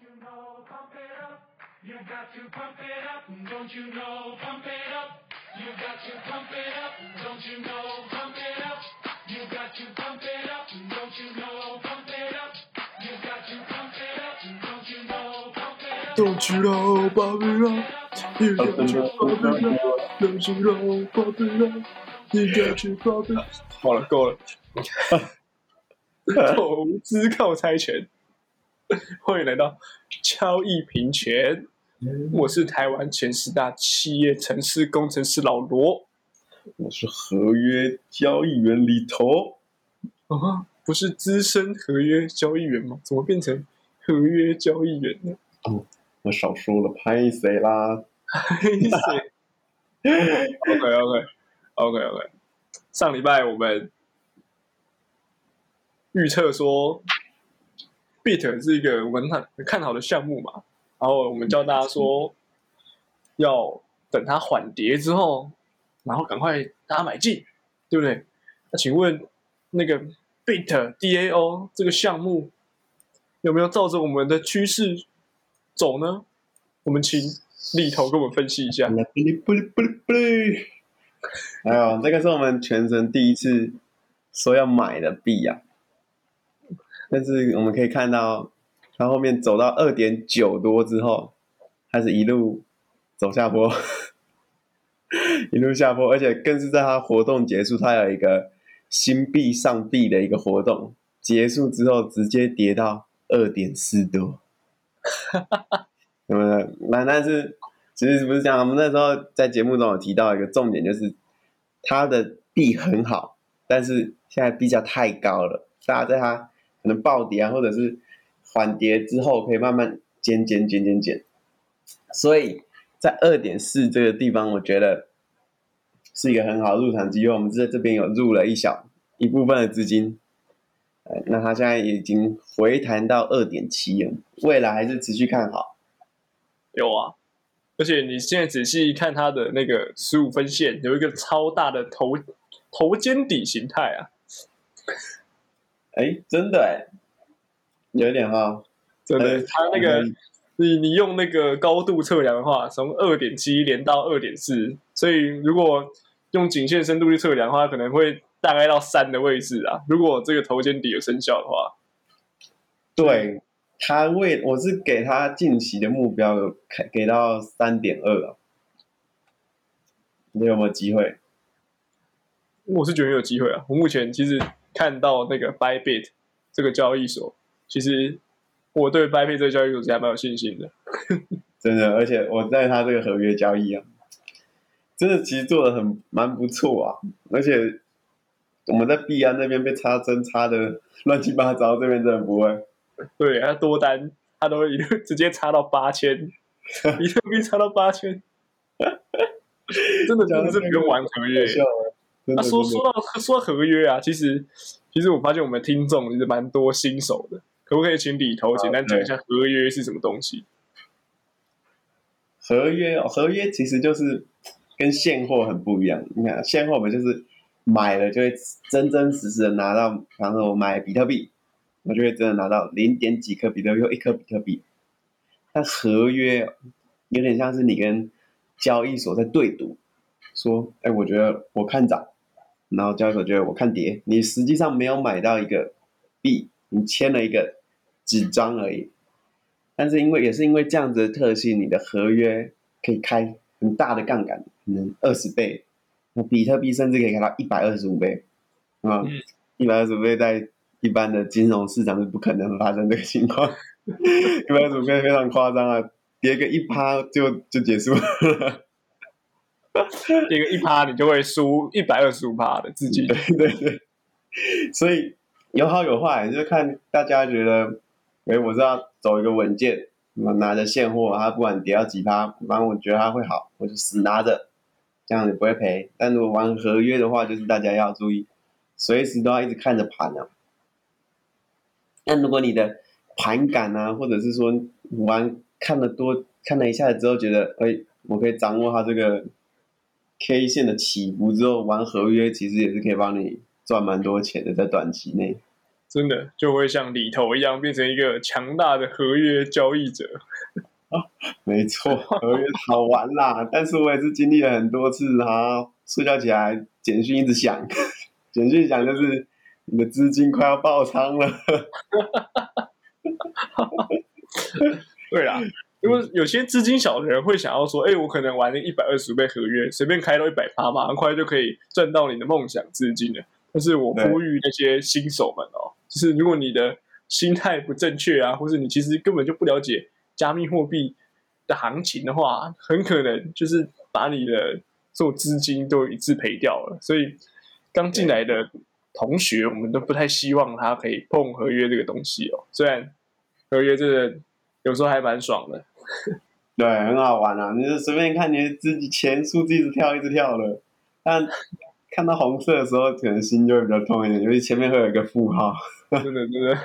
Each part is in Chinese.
you know, pump it up. You got to pump it up. Don't you know, pump it up. You got to pump it up. Don't you know, pump it up. You got to pump it up. Don't you know, pump it up. You got to pump it up. Don't you know, pump it up. Don't you know, pump it up. You got to pump it up. Don't you know, pump it up. You got to pump it up. 好了，够了。投资靠猜拳，欢迎来到交易平权。我是台湾前十大企业城市工程师老罗。我是合约交易员李头，啊，不是资深合约交易员吗？怎么变成合约交易员呢？哦我少说了，拍谁啦？拍谁？OK OK OK OK。上礼拜我们预测说，Bit 是一个我们很看好的项目嘛，然后我们教大家说，要等它缓跌之后，然后赶快大家买进，对不对？那请问那个 Bit DAO 这个项目有没有照着我们的趋势走呢？我们请里头跟我们分析一下。不哩不哩不哩不哩。还有，这个是我们全程第一次说要买的币呀、但是我们可以看到，它后面走到二点九多之后，开始一路走下坡，一路下坡，而且更是在它活动结束，它有一个新币上币的一个活动，结束之后直接跌到二点四多，对不对？那但是其实不是这样，我们那时候在节目中有提到一个重点，就是它的币很好，但是现在币价太高了，大家在它能暴跌啊，或者是缓跌之后，可以慢慢减减减减减，所以在二点四这个地方，我觉得是一个很好的入场机会。我们在这边有入了一小一部分的资金，呃，那它现在已经回弹到二点七了，未来还是持续看好。有啊，而且你现在仔细看它的那个十五分线，有一个超大的头头肩底形态啊，哎，真的哎，有点哈，真的，呃它那个嗯你你用那个高度测量的话，从二点七连到二点四，所以如果用颈线深度去测量的话，可能会大概到三的位置啊。如果这个头肩底有生效的话，对他为我是给他近期的目标有给给到三点二啊，你有没有机会？我是觉得有机会啊。我目前其实看到那个 Bybit 这个交易所，其实我对 Bybit 这个交易所是还蛮有信心的。真的，而且我在他这个合约交易啊，真的其实做的很蛮不错啊，而且我们在币安那边被插针插的乱七八糟，这边真的不会。对，他多单他都一 直接插到八千，比特币插到八千，真的真的是不用玩合约。那、说说到说到合约啊，其实其实我发现我们听众其实蛮多新手的，可不可以请里头简单讲一下合约是什么东西？合约哦，合约其实就是跟现货很不一样。你看，现货我们就是买了就会真真实实的拿到，比方说我买比特币，我就会真的拿到零点几颗比特币或一颗比特币。但合约有点像是你跟交易所在对赌，说，哎，我觉得我看涨，然后交易所觉得我看跌，你实际上没有买到一个币，你签了一个纸张而已。但是因为也是因为这样子的特性，你的合约可以开很大的杠杆，可能二十倍，那比特币甚至可以开到一百二十五倍，啊嗯，一百二十五倍在一般的金融市场是不可能发生这个情况，一百二十五倍非常夸张啊，跌个一趴就就结束了。一个一趴你就会输一百二十五趴的自己。对对对，所以有好有坏，就是看大家觉得，哎，我是要走一个稳健，我拿着现货，它不管跌到几趴，反正我觉得它会好，我就死拿着，这样你不会赔。但如果玩合约的话，就是大家要注意，随时都要一直看着盘啊。那如果你的盘感啊，或者是说玩看的多，看了一下子之后，觉得哎，我可以掌握它这个 K 线的起伏之后，玩合约其实也是可以帮你赚蛮多钱的，在短期内。真的就会像里头一样变成一个强大的合约交易者。没错，合约好玩啦，但是我也是经历了很多次，哈，睡觉起来简讯一直响，简讯响就是你的资金快要爆仓了。对啦，因为有些资金小的人会想要说，哎、我可能玩一百二十倍合约，随便开到一百趴嘛，很快就可以赚到你的梦想资金了。但是我呼吁那些新手们哦，就是如果你的心态不正确啊，或是你其实根本就不了解加密货币的行情的话，很可能就是把你的所有资金都一次赔掉了。所以刚进来的同学，我们都不太希望他可以碰合约这个东西哦。虽然合约这个有时候还蛮爽的，对，很好玩啊！你就随便看你自己前数字一直跳一直跳的，但看到红色的时候，可能心就会比较痛一点，因为前面会有一个负号。真 的真的，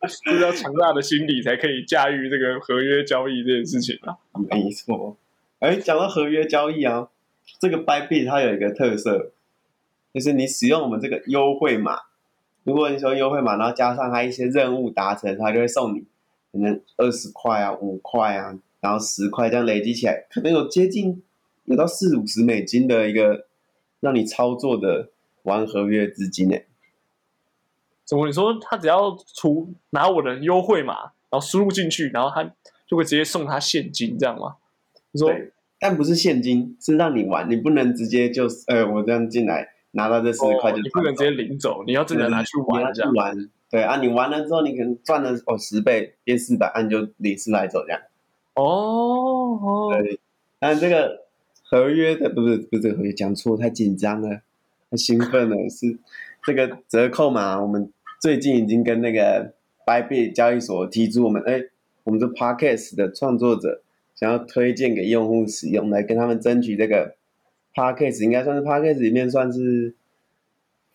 就是要强大的心理才可以驾驭这个合约交易这件事情啊。没错。哎，讲到合约交易啊，这个 Bybit 它有一个特色，就是你使用我们这个优惠码，如果你使用优惠码，然后加上它一些任务达成，它就会送你可能二十块啊、五块啊，然后十块，这样累积起来，可能有接近有到四五十美金的一个让你操作的玩合约资金呢。怎么你说他只要出拿我的优惠码，然后输入进去，然后他就会直接送他现金，这样吗？你说对但不是现金，是让你玩，你不能直接就呃，我这样进来拿到这十块就、哦你不能直接领走，你要真的拿去玩这样。玩。对啊，你完了之后，你可能赚了哦十倍，变四百，按、你就领四百走这样。哦哦，对，但这个合约的不是不是这个合约，讲错，太紧张了，太兴奋了，是这个折扣嘛，我们最近已经跟那个 Bybit 交易所提出，我们哎，我们这 Podcast 的创作者想要推荐给用户使用，来跟他们争取这个 Podcast 应该算是 Podcast 里面算是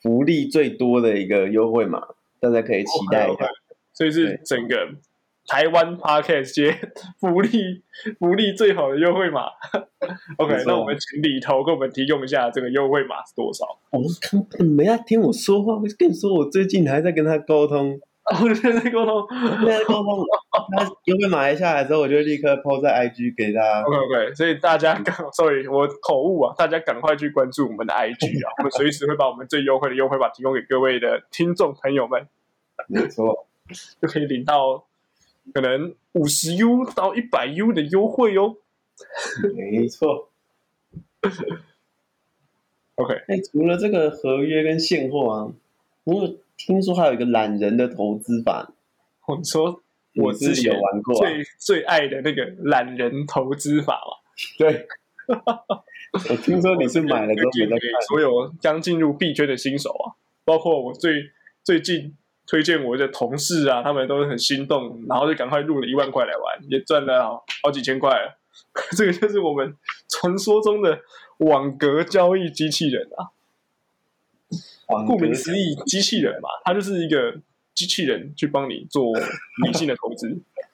福利最多的一个优惠码，大家可以期待一下。所以是整个台湾 Podcast 界 福利福利最好的优惠码。OK，那我们请里头给我们提供一下这个优惠码是多少？我刚你们要听我说话，我跟你说，我最近还在跟他沟通。哦，现在沟通。现在沟通，他优惠码来下来之后，我就立刻 PO 在 IG 给他。OK OK，所以大家赶，sorry，我口误啊，大家赶快去关注我们的 IG 啊，我们随时会把我们最优惠的优惠码提供给各位的听众朋友们，没错，就可以领到可能五十 U 到一百 U 的优惠哦。没错。OK，哎，除了这个合约跟现货啊，我有听说还有一个懒人的投资法，我说我你是不是之前有玩过、啊。最最爱的那个懒人投资法嘛，对，我听说你是买了之后推荐给没在看。所有将进入币圈的新手啊，包括我最最近推荐我的同事啊，他们都很心动，然后就赶快入了一万块来玩，也赚了好好几千块了。这个就是我们传说中的网格交易机器人啊，顾名思义，机器人嘛，它就是一个机器人去帮你做理性的投资。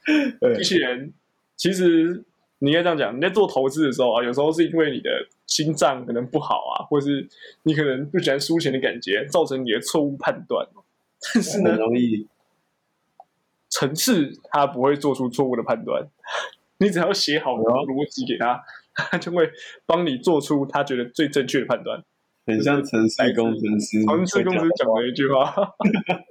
机器人其实你应该这样讲，你在做投资的时候啊，有时候是因为你的心脏可能不好啊，或是你可能不喜欢输钱的感觉，造成你的错误判断。但是呢很，容易，层次它不会做出错误的判断，你只要写好逻辑给他，他就会帮你做出他觉得最正确的判断。很像城市工程师。城市工程师讲的一句话，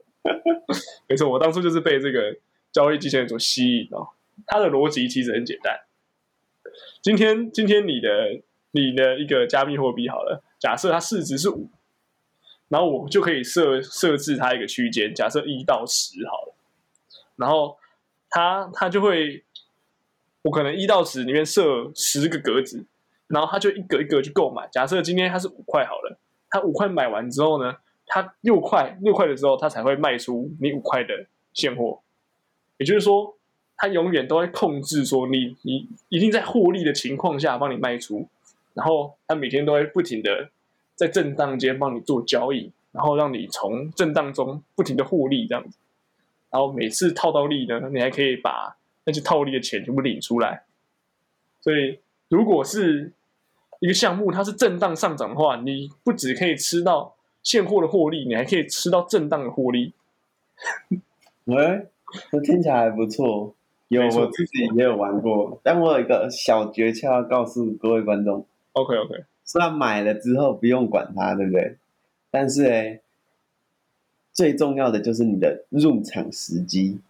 没错，我当初就是被这个交易机器人所吸引哦。它的逻辑其实很简单。今天，今天你的你的一个加密货币好了，假设它市值是五，然后我就可以设设置它一个区间，假设一到十好了，然后它它就会，我可能一到十里面设十个格子，然后它就一格一格去购买。假设今天它是五块好了，它五块买完之后呢，它六块六块的时候，它才会卖出你五块的现货。也就是说，它永远都会控制说你你一定在获利的情况下帮你卖出，然后它每天都会不停的在震荡间帮你做交易，然后让你从震荡中不停的获利这样子。然后每次套到利呢，你还可以把那些套利的钱全部领出来。所以，如果是一个项目它是震荡上涨的话，你不只可以吃到现货的获利，你还可以吃到震荡的获利。喂，这听起来还不错。有我自己也有玩过，但我有一个小诀窍要告诉各位观众：OK OK，虽然买了之后不用管它，对不对？但是哎，最重要的就是你的入场时机，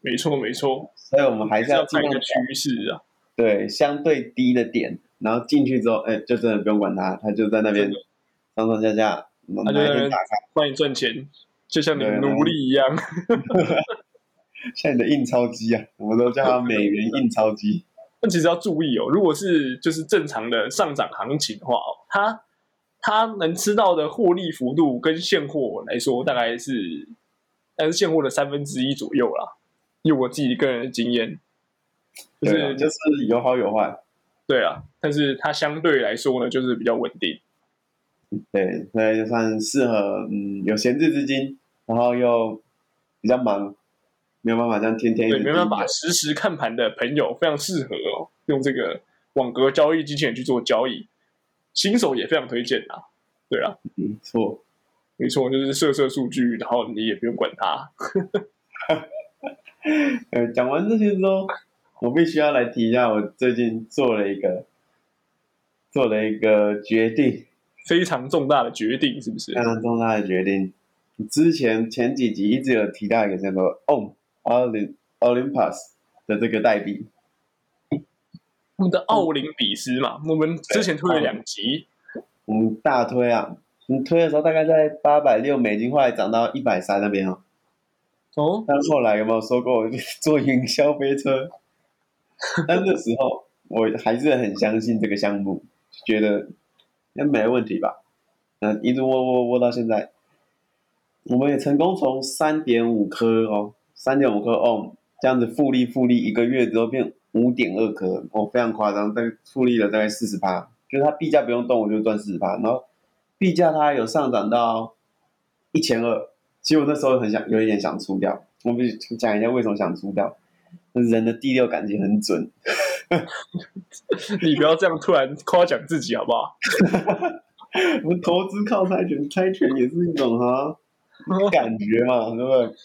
没错没错，所以我们还是是要要尽量看一个趋势啊。对相对低的点，然后进去之后，哎，就真的不用管它，它就在那边上上下下，哪它就在那开，帮你赚钱，就像你对啊奴隶一样。像你的印钞机啊，我们都叫它美元印钞机。但其实要注意哦，如果是就是正常的上涨行情的话哦，它它能吃到的获利幅度跟现货来说，大概是但是现货的三分之一左右啦。以我自己个人的经验，就是就是有好有坏。对啊，但是它相对来说呢，就是比较稳定。对，所以就算适合嗯有闲置资金，然后又比较忙，没有办法这样天天一对，直没办法实时看盘的朋友非常适合哦，用这个网格交易机器人去做交易，新手也非常推荐啊。对啊，没错。没错，就是设设数据，然后你也不用管它。呃，讲完这些之后，我必须要来提一下，我最近做了一个做了一个决定，非常重大的决定，是不是非？常重大的决定。之前前几集一直有提到一个叫做 OM Olymp Olympus 的这个代币，我们的奥林比斯嘛，我们之前推了两集，我们大推啊，你推的时候大概在八百六美金，后来涨到一百三那边哦。哦，但后来有没有说过我坐云霄飞车？但 那时候我还是很相信这个项目，觉得应该没问题吧。嗯一直窝窝窝到现在，我们也成功从三点五颗哦，三点五颗 ohm 这样子复利复利一个月之后变五点二颗，哦，非常夸张，大概复利了大概四十趴，就是它币价不用动我就赚四十趴，然后币价它有上涨到一千二，其实我那时候很想有一点想出掉，我们讲一下为什么想出掉。人的第六感情很准，你不要这样突然夸奖自己好不好？我们投资靠猜拳，猜拳也是一种哈感觉嘛，对不对？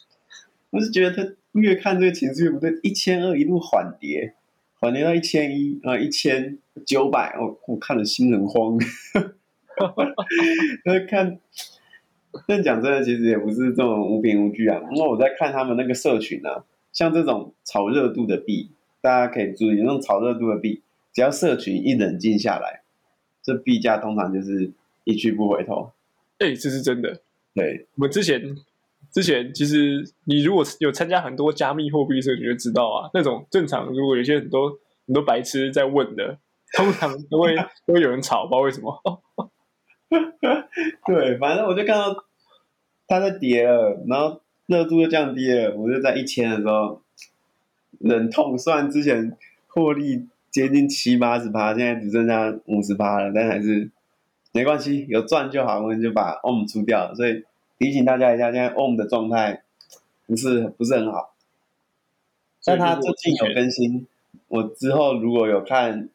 我是觉得他越看这个情绪越不对，一千二一路缓跌，缓跌到一千一啊，一千九百，我我看了心很慌。那看，但讲真的，其实也不是这种无凭无据啊。因为我在看他们那个社群啊，像这种炒热度的币，大家可以注意，那种炒热度的币，只要社群一冷静下来，这币价通常就是一去不回头。哎、这是真的。对，我们之前之前其实你如果有参加很多加密货币社群，就知道啊，那种正常如果有些很多很多白痴在问的，通常都会 都会有人吵，不知道为什么。哦 对，反正我就看到它在跌了，然后热度就降低了，我就在一千的时候忍痛，虽然之前获利接近七八十趴，现在只剩下五十趴了，但还是没关系，有赚就好，我们就把 OM 出掉了。所以提醒大家一下，现在 OM 的状态不是不是很好，但他最近有更新，我之后如果有看。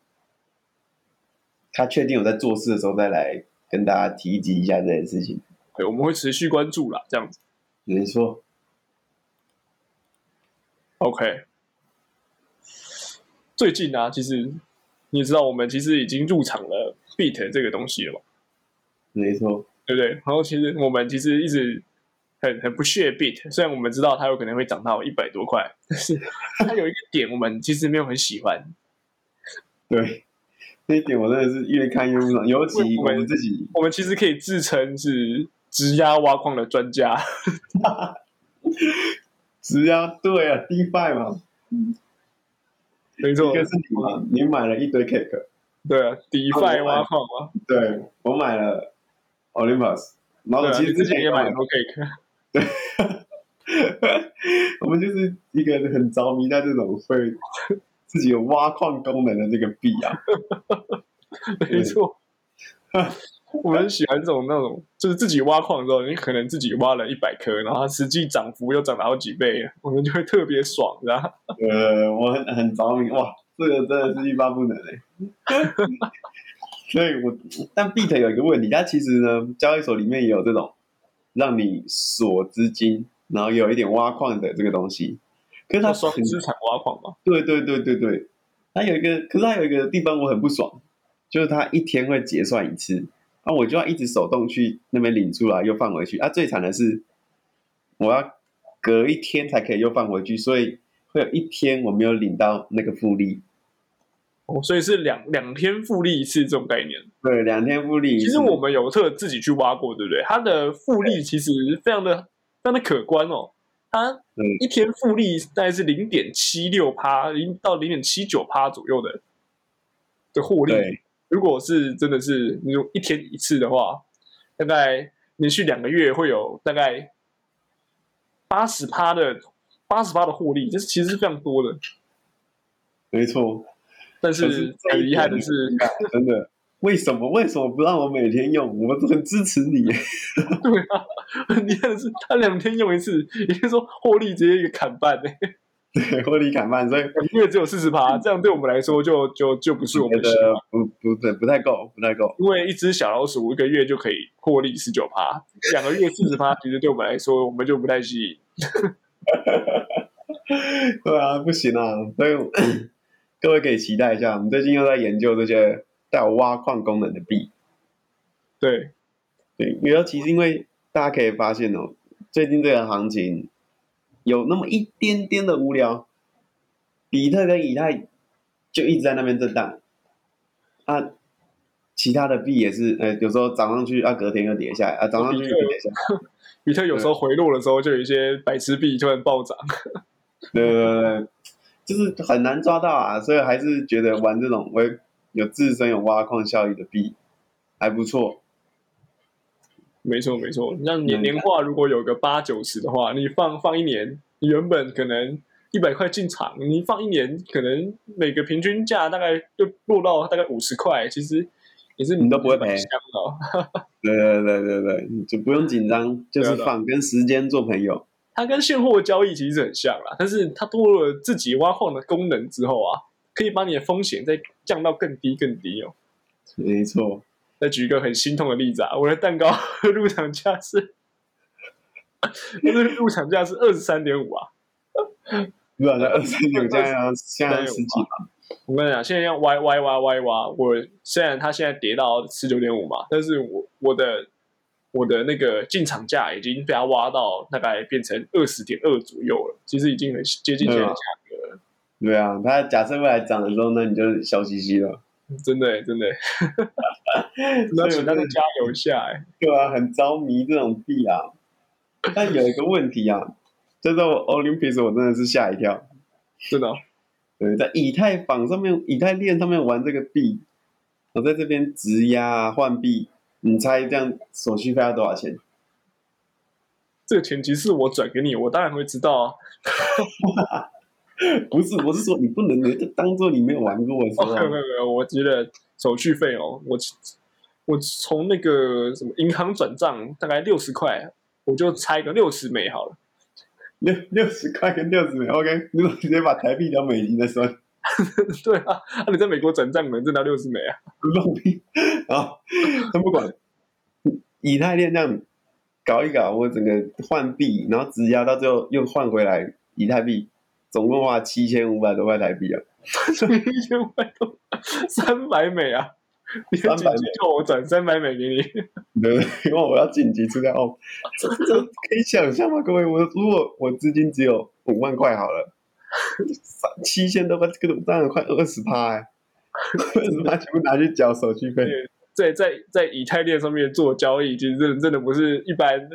他确定有在做事的时候，再来跟大家提及一下这件事情。对，我们会持续关注啦，这样子。没错，OK。最近啊，其实你也知道，我们其实已经入场了 Beat 这个东西了吧，没错，对不对？然后其实我们其实一直很很不屑 Beat，虽然我们知道它有可能会涨到一百多块，但是它有一个点我们其实没有很喜欢，对，那一点我真的是越看越不爽，尤其我们自己，我们其实可以自称是直压挖矿的专家。直压对啊，DeFi 嘛，没错一，个是你嘛，你买了一堆 cake，对啊，DeFi 挖矿嘛，对我买了 Olympus，然后其实之前也买了很多 cake，我们就是一个很着迷在这种会自己有挖矿功能的这个币啊，没错。我们很喜欢这种那种，就是自己挖矿之后，你可能自己挖了一百颗，然后它实际涨幅又涨了好几倍，我们就会特别爽，然后呃，我很很着迷，哇，这个真的是欲罢不能哎。所以我，但 Beat 有一个问题，它其实呢，交易所里面也有这种让你锁资金，然后有一点挖矿的这个东西。可是它很双资产挖矿嘛，对对对对对，它有一个，可是它有一个地方我很不爽，就是它一天会结算一次，啊，我就要一直手动去那边领出来又放回去，啊，最惨的是我要隔一天才可以又放回去，所以会有一天我没有领到那个复利，哦，所以是两两天复利一次这种概念。对，两天复利一次。其实我们有特自己去挖过，对不对？它的复利其实非常的非常的可观哦。它嗯一天复利大概是零点七六趴，零到零点七九趴左右的的获利。如果是真的是你说一天一次的话，大概连续两个月会有大概八十趴的八十趴的获利，这是其实是非常多的。没错，但是很遗憾的是，真的，为什么为什么不让我每天用？我很支持你。对啊，很厉害的是，他两天用一次，也就是说获利直接一个砍半呢，对，获利砍半，所以一个月只有四十趴，这样对我们来说就就就不是我们喜欢，不不对，不太够，不太够。因为一只小老鼠一个月就可以获利十九趴，两个月四十趴，其实对我们来说我们就不太吸引。对啊，不行啊，所以各位可以期待一下，我们最近又在研究这些带有挖矿功能的币。对，对，尤其是因为大家可以发现哦，最近这个行情有那么一点点的无聊，比特跟以太就一直在那边震荡，啊，其他的币也是，呃，有时候涨上去，啊，隔天又跌下来，啊，涨上去又跌下来，比特有时候回落的时候，就有一些白痴币突然暴涨。对对对对，就是很难抓到啊，所以还是觉得玩这种我有自身有挖矿效益的币还不错。没错没错，像年嗯年化如果有个八九十的话，你放放一年，你原本可能一百块进场，你放一年，可能每个平均价大概就落到大概五十块，其实也是你都不会赔对对对对对，就不用紧张，就是放跟时间做朋友。它跟现货交易其实很像啦，但是它多了自己挖矿的功能之后啊，可以把你的风险再降到更低更低哦。没错，再举一个很心痛的例子啊，我的蛋糕 入场价是，那个入场价是二十三点五啊。不然在二三九现在现在十几吧，我跟你讲，现在要歪歪挖歪挖，我虽然它现在跌到十九点五嘛，但是我我的我的那个进场价已经被他挖到大概变成二十点二左右了，其实已经很接近现在的价格了。对啊，它假设未来涨的时候，那你就笑嘻嘻了，真的欸真的欸，真的。要请大家加油一下哎、对啊，很着迷这种币啊。但有一个问题啊，就是我 Olympus 我真的是吓一跳，真的哦、对，在以太坊上面、以太链上面玩这个币，我在这边质押啊换币，你猜这样手续费要多少钱？这个钱其实是我转给你，我当然会知道啊。不是，我是说你不能，你就当做你没有玩过的时哦，候没有没有没有，我觉得手续费哦，我我从那个什么银行转账大概六十块，我就猜个六十美好了。六六十块跟六十美，OK，你怎么直接把台币当美金的算？对啊，啊你在美国转账能挣到六十美啊？放屁！啊，他不管，以太链这样搞一搞，我整个换币，然后质押到最后又换回来以太币，总共花七千五百多块台币啊！一千五百多，三百美啊！你300紧急叫我转三百美给你，对 不对？因为我要紧急出掉哦，这这可以想象吗？各位，我如果我资金只有五万块好了，三七千多块，这个当然快二十趴哎，二十趴全部拿去缴手续费。在在在以太链上面做交易，其实真的真的不是一般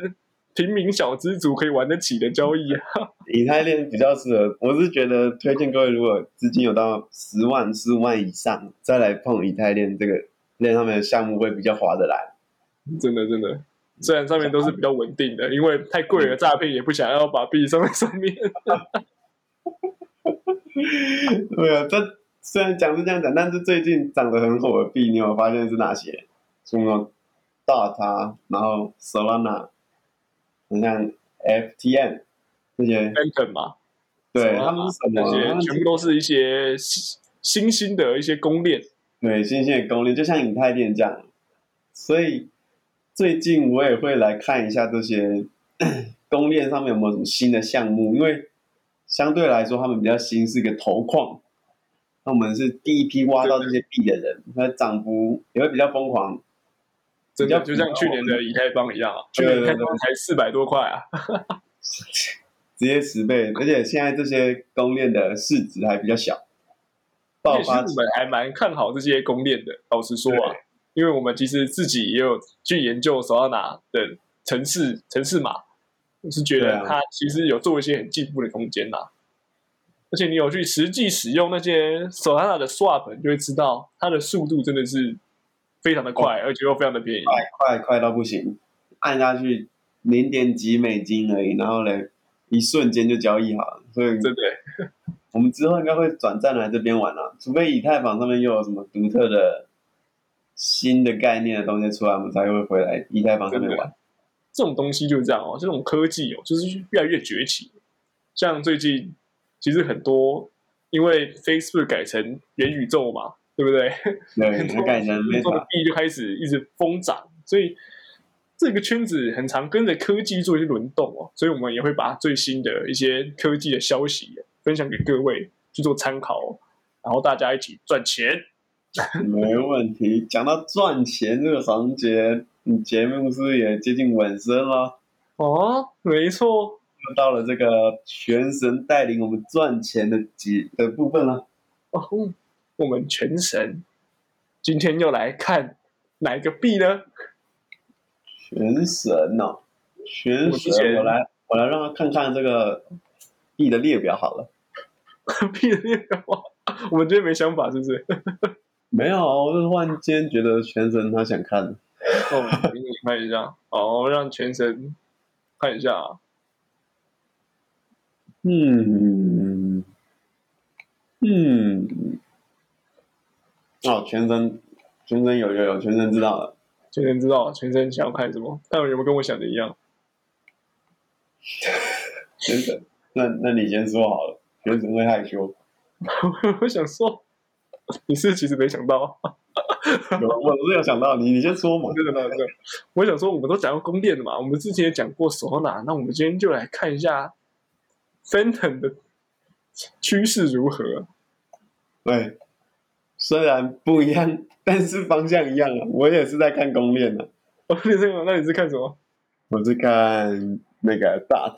平民小资族可以玩得起的交易啊！以太链比较适合，我是觉得推荐各位，如果资金有到十万、十五万以上，再来碰以太链这个链上面的项目会比较划得来。真的真的，虽然上面都是比较稳定的，因为太贵了，诈骗也不想要把币上在上面。对啊，这虽然讲是这样讲，但是最近涨得很火的币，你有有发现是哪些？什么 Dota，，然后 Solana，你像 FTM 这些，Phantom 嘛，对，他们是什么？全部都是一些新新兴的一些公链。对，新兴的公链就像以太链这样，所以最近我也会来看一下这些 公链上面有没有什么新的项目？因为相对来说，他们比较新是一个头矿，那我们是第一批挖到这些币的人，那涨幅也会比较疯狂。真的就像去年的以太坊一样啊，去年以太坊才四百多块啊，直接十倍，而且现在这些公链的市值还比较小，爆发我们还蛮看好这些公链的。老实说啊，因为我们其实自己也有去研究手要拿的城市城市码，我是觉得它其实有做一些很进步的空间呐。而且你有去实际使用那些手上的 swap，你就会知道它的速度真的是非常的快，而且又非常的便宜。快快快到不行，按下去零点几美金而已，然后嘞，一瞬间就交易好了。所以真的，我们之后应该会转战来这边玩啊，除非以太坊上面又有什么独特的新的概念的东西出来，我们才会回来以太坊上面玩。这种东西就是这样哦，这种科技哦，就是越来越崛起。像最近其实很多，因为 Facebook 改成元宇宙嘛，对不对？对，改成元宇宙的币就开始一直疯涨，所以这个圈子很常跟着科技做一些轮动哦。所以我们也会把最新的一些科技的消息分享给各位去做参考哦，然后大家一起赚钱。没问题。讲到赚钱这个环节，你节目是不是也接近尾声了？哦，没错，又到了这个全神带领我们赚钱的节的部分了。哦，我们全神今天又来看哪一个币呢？全神哦，全神，我来我来让他看看这个币的列表好了。币的列表，我们今天没想法，是不是？没有，我是忽然间觉得全神他想看，哦，给你看一下，哦，让全程看一下啊。嗯嗯，哦，全程全程有有有，全程知道了。全程知道全程想要看什么，看有没有跟我想的一样。全程，那那你先说好了，全程会害羞。我想说，你是其实没想到，有我是有想到你，你先说嘛。真的真的。我想说，我们都讲过宫殿的嘛，我们之前也讲过手拿，那我们今天就来看一下 Phantom 的趋势如何。对，虽然不一样，但是方向一样啊。我也是在看攻略呢，哦，你这个，那你是看什么？我是看那个 Dot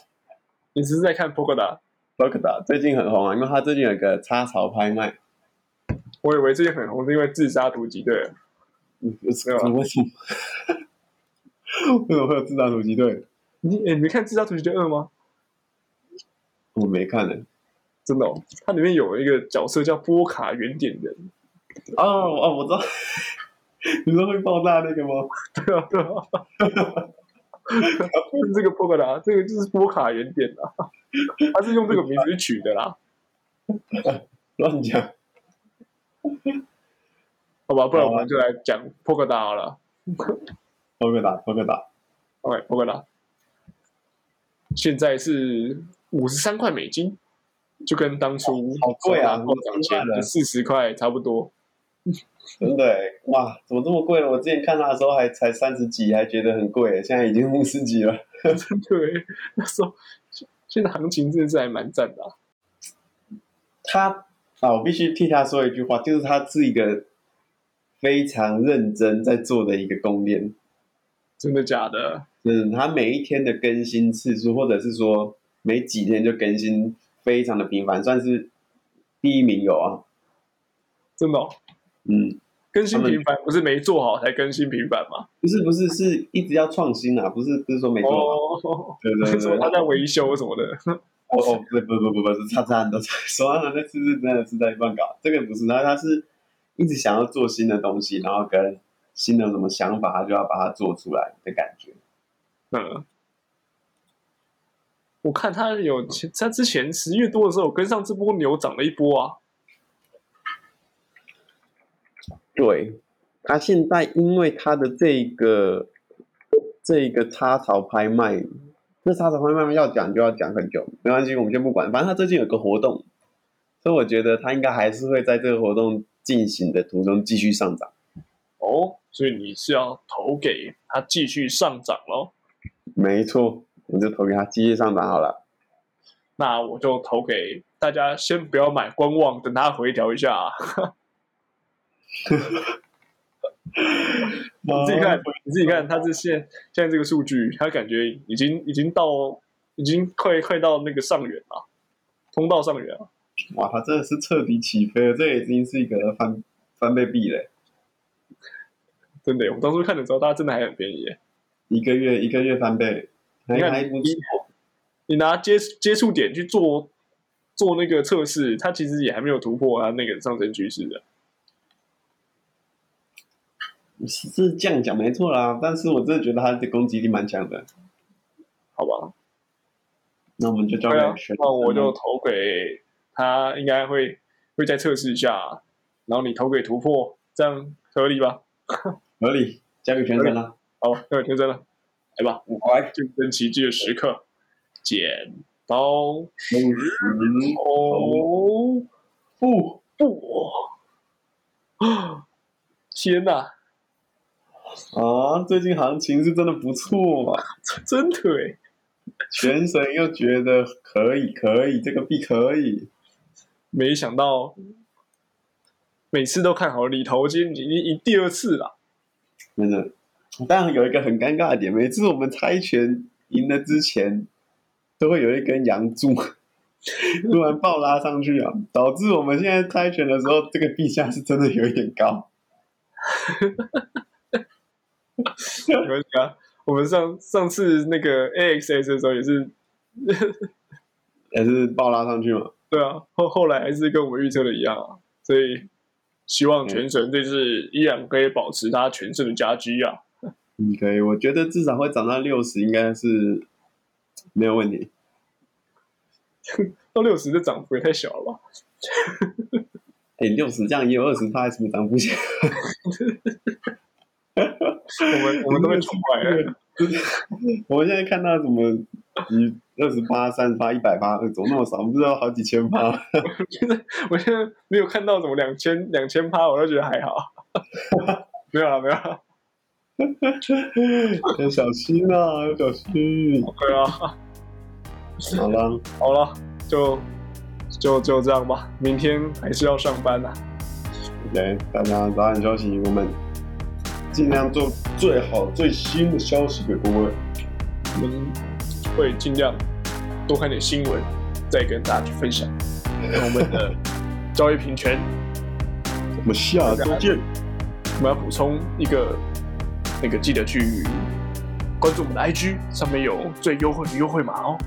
你只是在看 Polkadot？b o k d a 最近很红啊，因为它最近有个插槽拍卖。我以为最近很红是因为自杀突击队。嗯，是对吧为什么？为什么会有自杀突击队？你诶你没看自杀突击队二吗？我没看呢。真的哦，它里面有一个角色叫波卡原点人。哦哦，我知道。你说会爆炸那个吗？对啊，对啊。就是这个波卡达，这个就是波卡原点啊，他是用这个名字取的啦，乱讲。好吧，不然我们就来讲波卡达好了。p o k d a p o k d a OK，波卡达现在是五十三块美金，就跟当初好贵啊暴涨前50块了的四十块差不多。真的欸哇，怎么这么贵了？我之前看它的时候还才三十几，还觉得很贵，现在已经五十几了。对，那时候现在行情真的是还蛮赞的、啊。他啊，我必须替他说一句话，就是他是一个非常认真在做的一个公链。真的假的？嗯，他每一天的更新次数，或者是说每几天就更新，非常的频繁，算是第一名有啊。真的、哦，嗯，更新频繁不是没做好才更新频繁吗？不是不是，是一直要创新啊，不是不是说没做好。哦，对对 他在维修什么的。哦哦，不不不不不是差差很多，手上的那次是真的是在乱搞，这个不是，他他是一直想要做新的东西，然后跟新的什么想法，他就要把它做出来的感觉。嗯，我看他有他之前十月多的时候有跟上这波牛涨了一波啊。对，他现在因为他的这个这个插槽拍卖，这插槽拍卖要讲就要讲很久，没关系，我们先不管，反正他最近有个活动，所以我觉得他应该还是会在这个活动进行的途中继续上涨。哦，所以你是要投给他继续上涨咯。没错，我就投给他继续上涨好了。那我就投给大家，先不要买，观望，等他回调一下、啊。你自己看，你自己看，它这现现在这个数据，它感觉已经已经到，已经快快到那个上缘了，通道上缘了。哇，它真的是彻底起飞了，这已经是一个翻翻倍币嘞，真的，我当初看的时候，它真的还很便宜。一个月一个月翻倍，你看。你拿接接触点去做做那个测试，它其实也还没有突破它那个上升趋势的。是是这样讲没错啦，但是我真的觉得他的攻击力蛮强的。好吧，那我们就交给对啊选，那我就投给他，应该会会再测试一下，然后你投给突破，这样合理吧？合理，交给全神了。好，那我天真了，来吧，五块，竞争奇迹的时刻，剪刀石头布布，啊！天哪，啊，最近行情是真的不错嘛，真的哎，全神又觉得可以，可以，这个币可以。没想到每次都看好里头，今天已经赢第二次了。真的，当然有一个很尴尬的点，每次我们猜拳赢了之前，都会有一根阳柱 突然暴拉上去啊，导致我们现在猜拳的时候，这个币价是真的有一点高。没关系啊，我们上上次那个 AXS 的时候也是，也是爆拉上去嘛。对啊，后后来还是跟我们预测的一样啊，所以希望全神这次依然可以保持它全胜的佳绩啊。嗯，可以，我觉得至少会涨到六十，应该是没有问题。到六十的涨幅也太小了吧？哎，六十这样也有二十趴，什么涨不起来？我们我们都会宠坏了。我们 现在看到什么，你二十八、三十八、一百八，怎么那么少？我不知道好几千趴。现 在我现在没有看到什么两千两千趴，我都觉得还好。没有了，没有了。要小心啊，要小心。对啊，好了，好了，就就就这样吧。明天还是要上班啊。来，大家早点休息，我们尽量做最好、最新的消息给各位。我们会尽量多看点新闻，再跟大家去分享我们的交易平权。我们下周见。我们要补充一个，那个记得去关注我们的 IG，上面有最优惠的优惠码哦。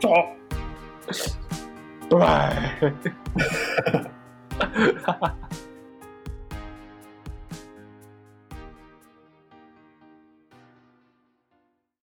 走。拜拜。